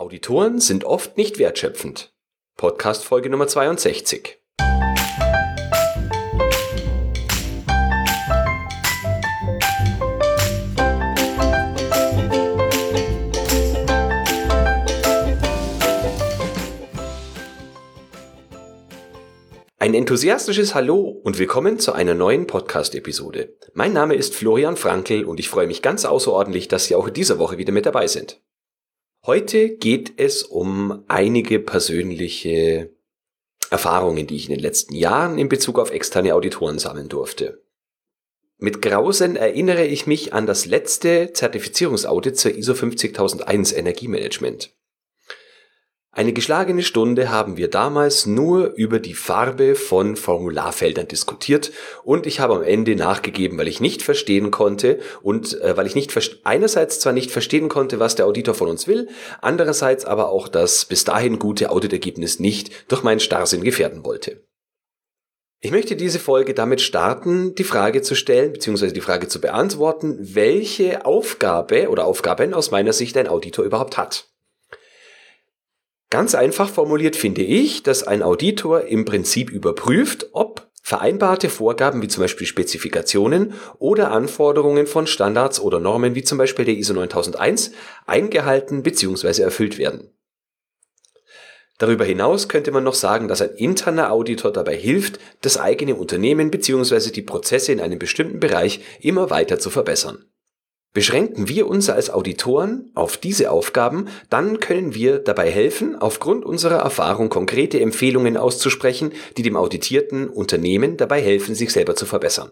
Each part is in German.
Auditoren sind oft nicht wertschöpfend. Podcast Folge Nummer 62. Ein enthusiastisches Hallo und willkommen zu einer neuen Podcast-Episode. Mein Name ist Florian Frankl und ich freue mich ganz außerordentlich, dass Sie auch in dieser Woche wieder mit dabei sind. Heute geht es um einige persönliche Erfahrungen, die ich in den letzten Jahren in Bezug auf externe Auditoren sammeln durfte. Mit Grausen erinnere ich mich an das letzte Zertifizierungsaudit zur ISO 50001 Energiemanagement. Eine geschlagene Stunde haben wir damals nur über die Farbe von Formularfeldern diskutiert und ich habe am Ende nachgegeben, weil ich nicht verstehen konnte und äh, weil ich nicht einerseits zwar nicht verstehen konnte, was der Auditor von uns will, andererseits aber auch das bis dahin gute Auditergebnis nicht durch meinen Starrsinn gefährden wollte. Ich möchte diese Folge damit starten, die Frage zu stellen, beziehungsweise die Frage zu beantworten, welche Aufgabe oder Aufgaben aus meiner Sicht ein Auditor überhaupt hat. Ganz einfach formuliert finde ich, dass ein Auditor im Prinzip überprüft, ob vereinbarte Vorgaben wie zum Beispiel Spezifikationen oder Anforderungen von Standards oder Normen wie zum Beispiel der ISO 9001 eingehalten bzw. erfüllt werden. Darüber hinaus könnte man noch sagen, dass ein interner Auditor dabei hilft, das eigene Unternehmen bzw. die Prozesse in einem bestimmten Bereich immer weiter zu verbessern. Beschränken wir uns als Auditoren auf diese Aufgaben, dann können wir dabei helfen, aufgrund unserer Erfahrung konkrete Empfehlungen auszusprechen, die dem auditierten Unternehmen dabei helfen, sich selber zu verbessern.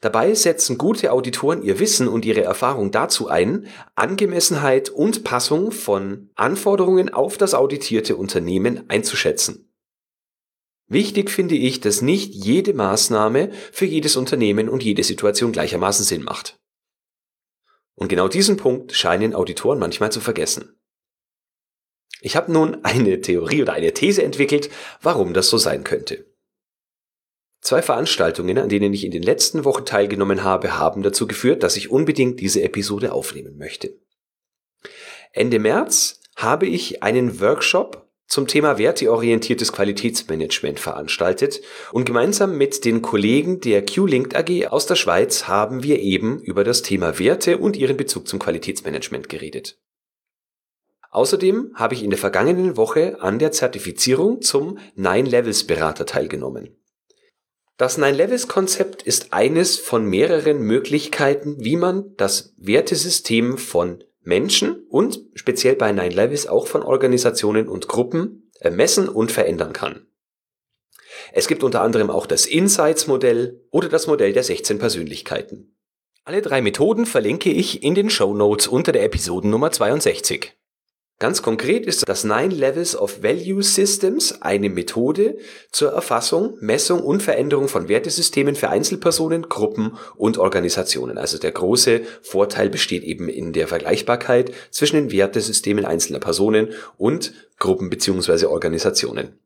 Dabei setzen gute Auditoren ihr Wissen und ihre Erfahrung dazu ein, Angemessenheit und Passung von Anforderungen auf das auditierte Unternehmen einzuschätzen. Wichtig finde ich, dass nicht jede Maßnahme für jedes Unternehmen und jede Situation gleichermaßen Sinn macht. Und genau diesen Punkt scheinen Auditoren manchmal zu vergessen. Ich habe nun eine Theorie oder eine These entwickelt, warum das so sein könnte. Zwei Veranstaltungen, an denen ich in den letzten Wochen teilgenommen habe, haben dazu geführt, dass ich unbedingt diese Episode aufnehmen möchte. Ende März habe ich einen Workshop zum Thema werteorientiertes Qualitätsmanagement veranstaltet und gemeinsam mit den Kollegen der Q-Linked AG aus der Schweiz haben wir eben über das Thema Werte und ihren Bezug zum Qualitätsmanagement geredet. Außerdem habe ich in der vergangenen Woche an der Zertifizierung zum Nine Levels Berater teilgenommen. Das Nine Levels Konzept ist eines von mehreren Möglichkeiten, wie man das Wertesystem von Menschen und speziell bei Nine Levels auch von Organisationen und Gruppen messen und verändern kann. Es gibt unter anderem auch das Insights-Modell oder das Modell der 16 Persönlichkeiten. Alle drei Methoden verlinke ich in den Show Notes unter der Episodennummer 62. Ganz konkret ist das Nine Levels of Value Systems eine Methode zur Erfassung, Messung und Veränderung von Wertesystemen für Einzelpersonen, Gruppen und Organisationen. Also der große Vorteil besteht eben in der Vergleichbarkeit zwischen den Wertesystemen einzelner Personen und Gruppen bzw. Organisationen.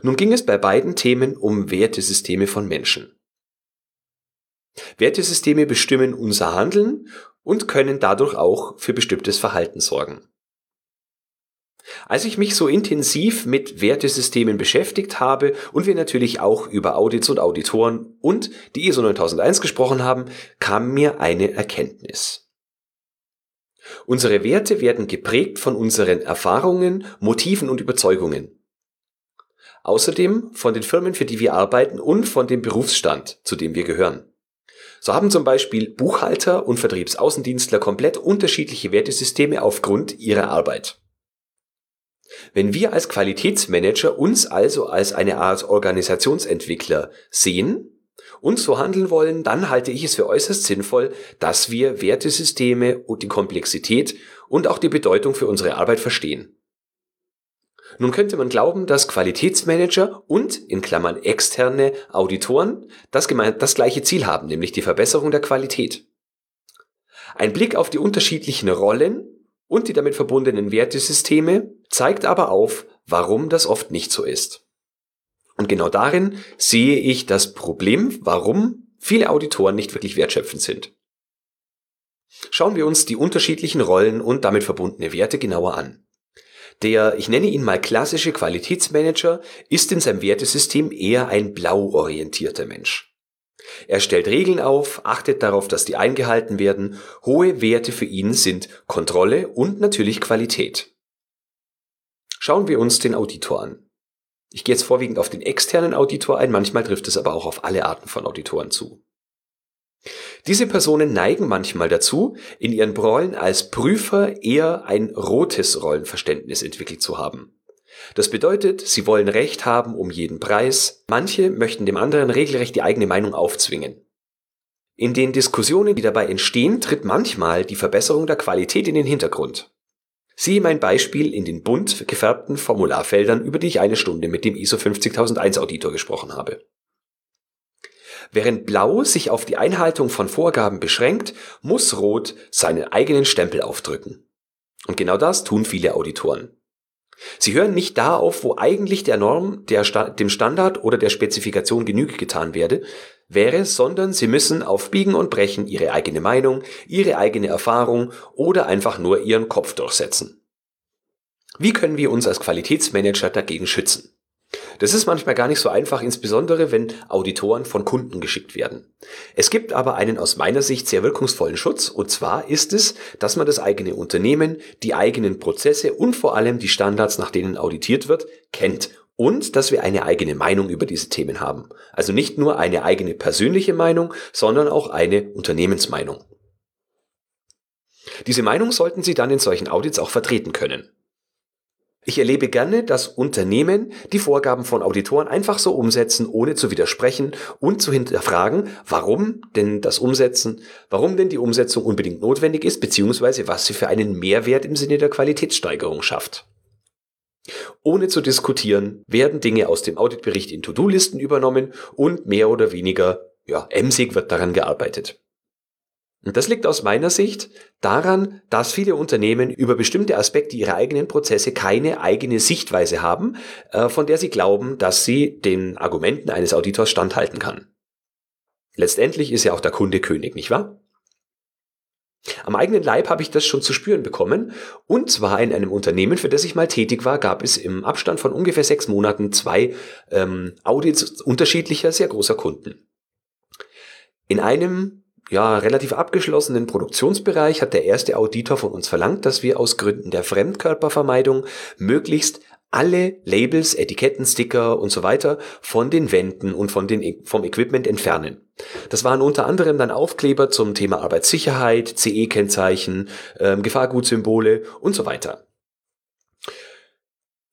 Nun ging es bei beiden Themen um Wertesysteme von Menschen. Wertesysteme bestimmen unser Handeln und können dadurch auch für bestimmtes Verhalten sorgen. Als ich mich so intensiv mit Wertesystemen beschäftigt habe und wir natürlich auch über Audits und Auditoren und die ISO 9001 gesprochen haben, kam mir eine Erkenntnis. Unsere Werte werden geprägt von unseren Erfahrungen, Motiven und Überzeugungen. Außerdem von den Firmen, für die wir arbeiten und von dem Berufsstand, zu dem wir gehören. So haben zum Beispiel Buchhalter und Vertriebsaußendienstler komplett unterschiedliche Wertesysteme aufgrund ihrer Arbeit. Wenn wir als Qualitätsmanager uns also als eine Art Organisationsentwickler sehen und so handeln wollen, dann halte ich es für äußerst sinnvoll, dass wir Wertesysteme und die Komplexität und auch die Bedeutung für unsere Arbeit verstehen. Nun könnte man glauben, dass Qualitätsmanager und in Klammern externe Auditoren das, das gleiche Ziel haben, nämlich die Verbesserung der Qualität. Ein Blick auf die unterschiedlichen Rollen und die damit verbundenen Wertesysteme zeigt aber auf, warum das oft nicht so ist. Und genau darin sehe ich das Problem, warum viele Auditoren nicht wirklich wertschöpfend sind. Schauen wir uns die unterschiedlichen Rollen und damit verbundene Werte genauer an. Der, ich nenne ihn mal klassische Qualitätsmanager, ist in seinem Wertesystem eher ein blau orientierter Mensch. Er stellt Regeln auf, achtet darauf, dass die eingehalten werden. Hohe Werte für ihn sind Kontrolle und natürlich Qualität. Schauen wir uns den Auditor an. Ich gehe jetzt vorwiegend auf den externen Auditor ein, manchmal trifft es aber auch auf alle Arten von Auditoren zu. Diese Personen neigen manchmal dazu, in ihren Rollen als Prüfer eher ein rotes Rollenverständnis entwickelt zu haben. Das bedeutet, sie wollen Recht haben um jeden Preis, manche möchten dem anderen regelrecht die eigene Meinung aufzwingen. In den Diskussionen, die dabei entstehen, tritt manchmal die Verbesserung der Qualität in den Hintergrund. Siehe mein Beispiel in den bunt gefärbten Formularfeldern, über die ich eine Stunde mit dem ISO 50001 Auditor gesprochen habe. Während Blau sich auf die Einhaltung von Vorgaben beschränkt, muss Rot seinen eigenen Stempel aufdrücken. Und genau das tun viele Auditoren. Sie hören nicht da auf, wo eigentlich der Norm, der, dem Standard oder der Spezifikation Genüge getan werde, wäre, sondern sie müssen auf Biegen und Brechen ihre eigene Meinung, ihre eigene Erfahrung oder einfach nur ihren Kopf durchsetzen. Wie können wir uns als Qualitätsmanager dagegen schützen? Das ist manchmal gar nicht so einfach, insbesondere wenn Auditoren von Kunden geschickt werden. Es gibt aber einen aus meiner Sicht sehr wirkungsvollen Schutz, und zwar ist es, dass man das eigene Unternehmen, die eigenen Prozesse und vor allem die Standards, nach denen auditiert wird, kennt und dass wir eine eigene Meinung über diese Themen haben. Also nicht nur eine eigene persönliche Meinung, sondern auch eine Unternehmensmeinung. Diese Meinung sollten Sie dann in solchen Audits auch vertreten können. Ich erlebe gerne, dass Unternehmen die Vorgaben von Auditoren einfach so umsetzen, ohne zu widersprechen und zu hinterfragen, warum denn das Umsetzen, warum denn die Umsetzung unbedingt notwendig ist, beziehungsweise was sie für einen Mehrwert im Sinne der Qualitätssteigerung schafft. Ohne zu diskutieren, werden Dinge aus dem Auditbericht in To-Do-Listen übernommen und mehr oder weniger, ja, emsig wird daran gearbeitet. Und das liegt aus meiner Sicht daran, dass viele Unternehmen über bestimmte Aspekte ihrer eigenen Prozesse keine eigene Sichtweise haben, äh, von der sie glauben, dass sie den Argumenten eines Auditors standhalten kann. Letztendlich ist ja auch der Kunde König, nicht wahr? Am eigenen Leib habe ich das schon zu spüren bekommen. Und zwar in einem Unternehmen, für das ich mal tätig war, gab es im Abstand von ungefähr sechs Monaten zwei ähm, Audits unterschiedlicher, sehr großer Kunden. In einem ja, relativ abgeschlossenen Produktionsbereich hat der erste Auditor von uns verlangt, dass wir aus Gründen der Fremdkörpervermeidung möglichst alle Labels, Etiketten, Sticker und so weiter von den Wänden und von den, e-, vom Equipment entfernen. Das waren unter anderem dann Aufkleber zum Thema Arbeitssicherheit, CE-Kennzeichen, ähm, Gefahrgutsymbole und so weiter.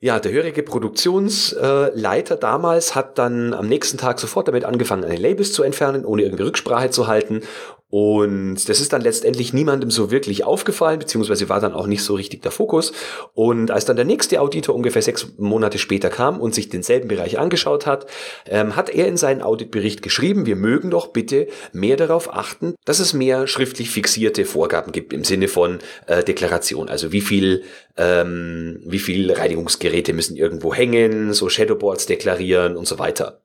Ja, der hörige Produktionsleiter damals hat dann am nächsten Tag sofort damit angefangen, eine Labels zu entfernen, ohne irgendwie Rücksprache zu halten und das ist dann letztendlich niemandem so wirklich aufgefallen, beziehungsweise war dann auch nicht so richtig der Fokus. Und als dann der nächste Auditor ungefähr sechs Monate später kam und sich denselben Bereich angeschaut hat, ähm, hat er in seinen Auditbericht geschrieben, wir mögen doch bitte mehr darauf achten, dass es mehr schriftlich fixierte Vorgaben gibt im Sinne von äh, Deklaration. Also wie viel, ähm, wie viel Reinigungsgeräte müssen irgendwo hängen, so Shadowboards deklarieren und so weiter.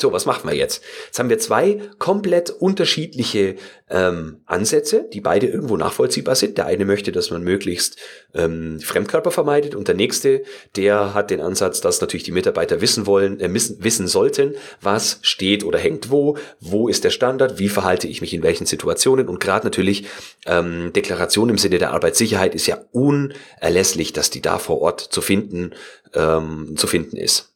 So, was machen wir jetzt? Jetzt haben wir zwei komplett unterschiedliche ähm, Ansätze, die beide irgendwo nachvollziehbar sind. Der eine möchte, dass man möglichst ähm, Fremdkörper vermeidet und der nächste, der hat den Ansatz, dass natürlich die Mitarbeiter wissen wollen, äh, wissen, wissen sollten, was steht oder hängt wo, wo ist der Standard, wie verhalte ich mich in welchen Situationen und gerade natürlich ähm, Deklaration im Sinne der Arbeitssicherheit ist ja unerlässlich, dass die da vor Ort zu finden ähm, zu finden ist.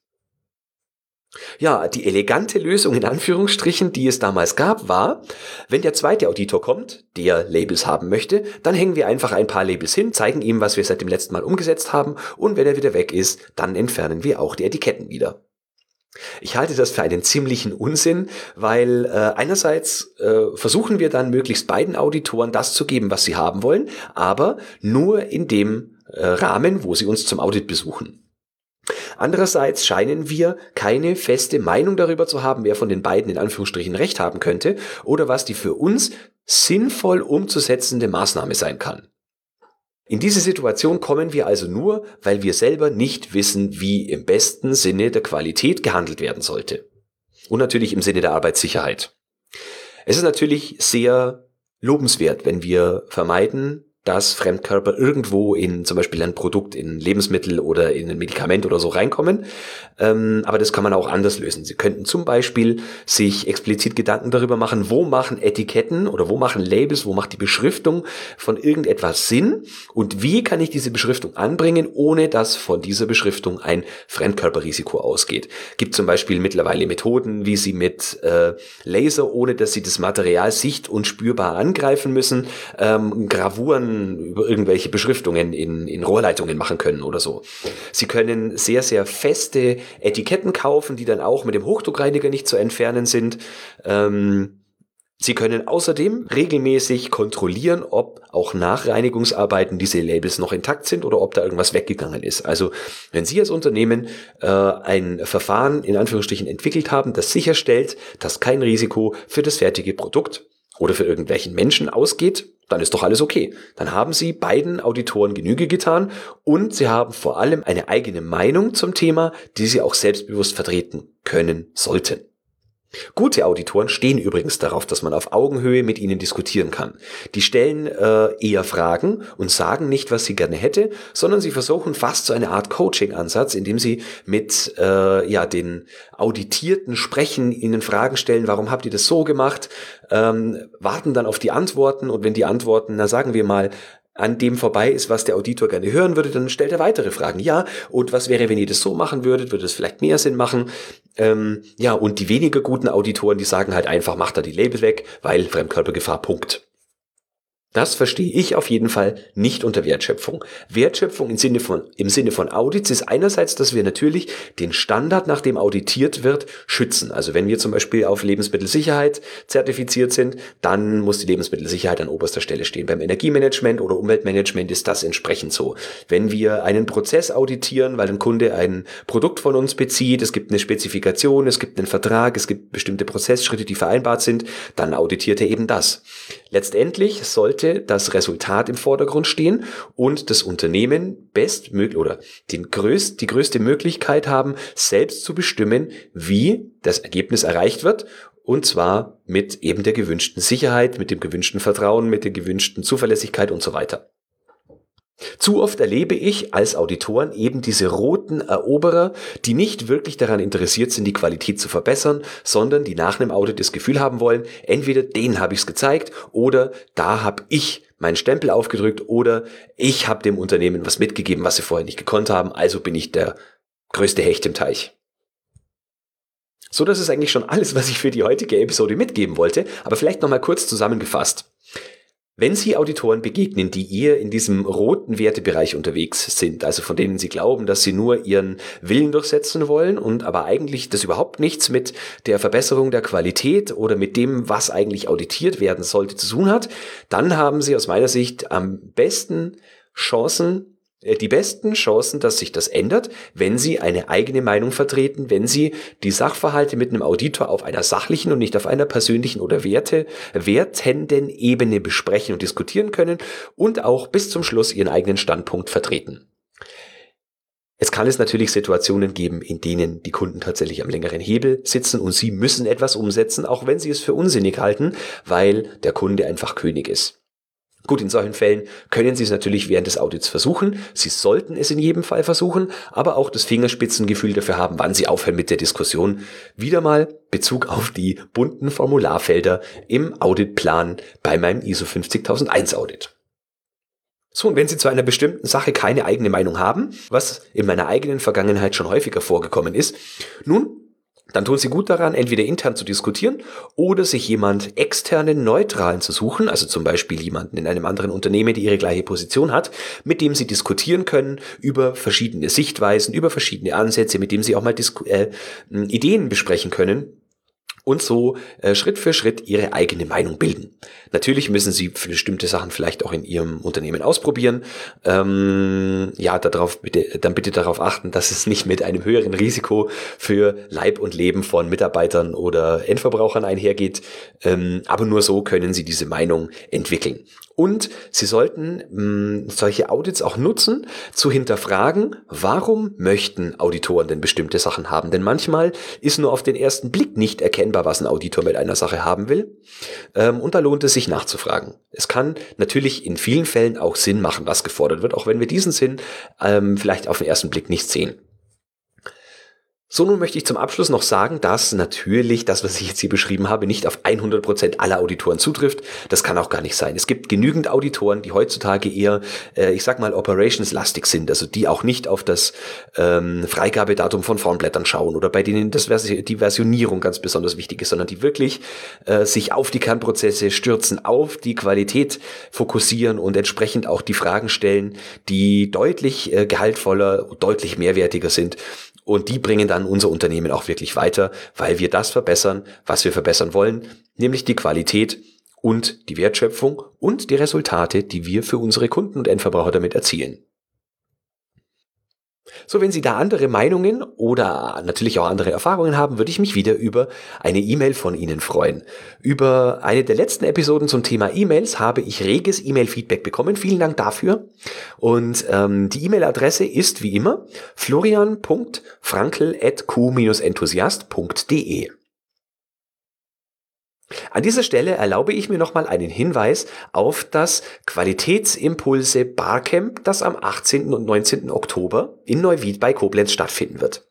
Ja, die elegante Lösung in Anführungsstrichen, die es damals gab, war, wenn der zweite Auditor kommt, der Labels haben möchte, dann hängen wir einfach ein paar Labels hin, zeigen ihm, was wir seit dem letzten Mal umgesetzt haben und wenn er wieder weg ist, dann entfernen wir auch die Etiketten wieder. Ich halte das für einen ziemlichen Unsinn, weil äh, einerseits äh, versuchen wir dann möglichst beiden Auditoren das zu geben, was sie haben wollen, aber nur in dem äh, Rahmen, wo sie uns zum Audit besuchen. Andererseits scheinen wir keine feste Meinung darüber zu haben, wer von den beiden in Anführungsstrichen recht haben könnte oder was die für uns sinnvoll umzusetzende Maßnahme sein kann. In diese Situation kommen wir also nur, weil wir selber nicht wissen, wie im besten Sinne der Qualität gehandelt werden sollte. Und natürlich im Sinne der Arbeitssicherheit. Es ist natürlich sehr lobenswert, wenn wir vermeiden, dass Fremdkörper irgendwo in zum Beispiel ein Produkt, in Lebensmittel oder in ein Medikament oder so reinkommen. Ähm, aber das kann man auch anders lösen. Sie könnten zum Beispiel sich explizit Gedanken darüber machen, wo machen Etiketten oder wo machen Labels, wo macht die Beschriftung von irgendetwas Sinn und wie kann ich diese Beschriftung anbringen, ohne dass von dieser Beschriftung ein Fremdkörperrisiko ausgeht. Gibt zum Beispiel mittlerweile Methoden, wie Sie mit äh, Laser, ohne dass Sie das Material sicht- und spürbar angreifen müssen, ähm, Gravuren über irgendwelche Beschriftungen in, in Rohrleitungen machen können oder so. Sie können sehr, sehr feste Etiketten kaufen, die dann auch mit dem Hochdruckreiniger nicht zu entfernen sind. Ähm, Sie können außerdem regelmäßig kontrollieren, ob auch nach Reinigungsarbeiten diese Labels noch intakt sind oder ob da irgendwas weggegangen ist. Also wenn Sie als Unternehmen äh, ein Verfahren in Anführungsstrichen entwickelt haben, das sicherstellt, dass kein Risiko für das fertige Produkt oder für irgendwelchen Menschen ausgeht, dann ist doch alles okay. Dann haben Sie beiden Auditoren Genüge getan und Sie haben vor allem eine eigene Meinung zum Thema, die Sie auch selbstbewusst vertreten können sollten. Gute Auditoren stehen übrigens darauf, dass man auf Augenhöhe mit ihnen diskutieren kann. Die stellen äh, eher Fragen und sagen nicht, was sie gerne hätte, sondern sie versuchen fast so eine Art Coaching-Ansatz, indem sie mit äh, ja den Auditierten sprechen, ihnen Fragen stellen, warum habt ihr das so gemacht, ähm, warten dann auf die Antworten und wenn die Antworten, na sagen wir mal, an dem vorbei ist, was der Auditor gerne hören würde, dann stellt er weitere Fragen. Ja, und was wäre, wenn ihr das so machen würdet? Würde es vielleicht mehr Sinn machen? Ähm, ja, und die weniger guten Auditoren, die sagen halt einfach, macht da die Label weg, weil Fremdkörpergefahr, Punkt. Das verstehe ich auf jeden Fall nicht unter Wertschöpfung. Wertschöpfung im Sinne von, im Sinne von Audits ist einerseits, dass wir natürlich den Standard, nach dem auditiert wird, schützen. Also wenn wir zum Beispiel auf Lebensmittelsicherheit zertifiziert sind, dann muss die Lebensmittelsicherheit an oberster Stelle stehen. Beim Energiemanagement oder Umweltmanagement ist das entsprechend so. Wenn wir einen Prozess auditieren, weil ein Kunde ein Produkt von uns bezieht, es gibt eine Spezifikation, es gibt einen Vertrag, es gibt bestimmte Prozessschritte, die vereinbart sind, dann auditiert er eben das. Letztendlich sollte das Resultat im Vordergrund stehen und das Unternehmen bestmöglich oder den größt, die größte Möglichkeit haben, selbst zu bestimmen, wie das Ergebnis erreicht wird und zwar mit eben der gewünschten Sicherheit, mit dem gewünschten Vertrauen, mit der gewünschten Zuverlässigkeit und so weiter. Zu oft erlebe ich als Auditoren eben diese roten Eroberer, die nicht wirklich daran interessiert sind, die Qualität zu verbessern, sondern die nach einem Audit das Gefühl haben wollen, entweder denen habe ich es gezeigt oder da habe ich meinen Stempel aufgedrückt oder ich habe dem Unternehmen was mitgegeben, was sie vorher nicht gekonnt haben, also bin ich der größte Hecht im Teich. So, das ist eigentlich schon alles, was ich für die heutige Episode mitgeben wollte, aber vielleicht nochmal kurz zusammengefasst. Wenn Sie Auditoren begegnen, die eher in diesem roten Wertebereich unterwegs sind, also von denen Sie glauben, dass sie nur ihren Willen durchsetzen wollen und aber eigentlich das überhaupt nichts mit der Verbesserung der Qualität oder mit dem, was eigentlich auditiert werden sollte, zu tun hat, dann haben Sie aus meiner Sicht am besten Chancen, die besten Chancen, dass sich das ändert, wenn Sie eine eigene Meinung vertreten, wenn Sie die Sachverhalte mit einem Auditor auf einer sachlichen und nicht auf einer persönlichen oder Werte, wertenden Ebene besprechen und diskutieren können und auch bis zum Schluss Ihren eigenen Standpunkt vertreten. Es kann es natürlich Situationen geben, in denen die Kunden tatsächlich am längeren Hebel sitzen und sie müssen etwas umsetzen, auch wenn sie es für unsinnig halten, weil der Kunde einfach König ist. Gut, in solchen Fällen können Sie es natürlich während des Audits versuchen. Sie sollten es in jedem Fall versuchen, aber auch das Fingerspitzengefühl dafür haben, wann Sie aufhören mit der Diskussion. Wieder mal Bezug auf die bunten Formularfelder im Auditplan bei meinem ISO 50001 Audit. So, und wenn Sie zu einer bestimmten Sache keine eigene Meinung haben, was in meiner eigenen Vergangenheit schon häufiger vorgekommen ist, nun dann tun Sie gut daran, entweder intern zu diskutieren oder sich jemand externen Neutralen zu suchen, also zum Beispiel jemanden in einem anderen Unternehmen, die ihre gleiche Position hat, mit dem Sie diskutieren können über verschiedene Sichtweisen, über verschiedene Ansätze, mit dem Sie auch mal Disku äh, Ideen besprechen können und so äh, Schritt für Schritt ihre eigene Meinung bilden. Natürlich müssen sie bestimmte Sachen vielleicht auch in ihrem Unternehmen ausprobieren. Ähm, ja, darauf bitte, dann bitte darauf achten, dass es nicht mit einem höheren Risiko für Leib und Leben von Mitarbeitern oder Endverbrauchern einhergeht. Ähm, aber nur so können sie diese Meinung entwickeln. Und Sie sollten mh, hm, solche Audits auch nutzen, zu hinterfragen, warum möchten Auditoren denn bestimmte Sachen haben? Denn manchmal ist nur auf den ersten Blick nicht erkennbar, was ein Auditor mit einer Sache haben will. Ähm, und da lohnt es sich nachzufragen. Es kann natürlich in vielen Fällen auch Sinn machen, was gefordert wird, auch wenn wir diesen Sinn ähm, vielleicht auf den ersten Blick nicht sehen. So, nun möchte ich zum Abschluss noch sagen, dass natürlich das, was ich jetzt hier beschrieben habe, nicht auf 100 Prozent aller Auditoren zutrifft. Das kann auch gar nicht sein. Es gibt genügend Auditoren, die heutzutage eher, äh, ich sag mal, operationslastig sind, also die auch nicht auf das ähm, Freigabedatum von Formblättern schauen oder bei denen das Vers die Versionierung ganz besonders wichtig ist, sondern die wirklich äh, sich auf die Kernprozesse stürzen, auf die Qualität fokussieren und entsprechend auch die Fragen stellen, die deutlich äh, gehaltvoller, deutlich mehrwertiger sind und die bringen dann unser Unternehmen auch wirklich weiter, weil wir das verbessern, was wir verbessern wollen, nämlich die Qualität und die Wertschöpfung und die Resultate, die wir für unsere Kunden und Endverbraucher damit erzielen. So, wenn Sie da andere Meinungen oder natürlich auch andere Erfahrungen haben, würde ich mich wieder über eine E-Mail von Ihnen freuen. Über eine der letzten Episoden zum Thema E-Mails habe ich reges E-Mail-Feedback bekommen. Vielen Dank dafür. Und ähm, die E-Mail-Adresse ist wie immer florian.frankel.q-enthusiast.de. An dieser Stelle erlaube ich mir nochmal einen Hinweis auf das Qualitätsimpulse Barcamp, das am 18. und 19. Oktober in Neuwied bei Koblenz stattfinden wird.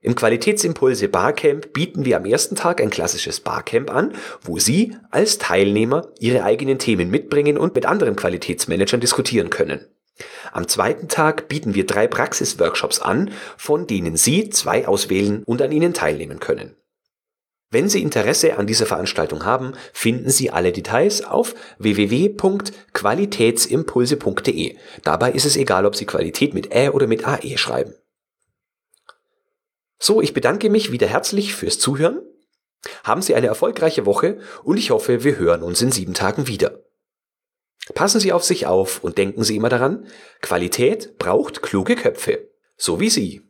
Im Qualitätsimpulse Barcamp bieten wir am ersten Tag ein klassisches Barcamp an, wo Sie als Teilnehmer Ihre eigenen Themen mitbringen und mit anderen Qualitätsmanagern diskutieren können. Am zweiten Tag bieten wir drei Praxisworkshops an, von denen Sie zwei auswählen und an ihnen teilnehmen können. Wenn Sie Interesse an dieser Veranstaltung haben, finden Sie alle Details auf www.qualitätsimpulse.de. Dabei ist es egal, ob Sie Qualität mit Ä oder mit AE schreiben. So, ich bedanke mich wieder herzlich fürs Zuhören. Haben Sie eine erfolgreiche Woche und ich hoffe, wir hören uns in sieben Tagen wieder. Passen Sie auf sich auf und denken Sie immer daran, Qualität braucht kluge Köpfe, so wie Sie.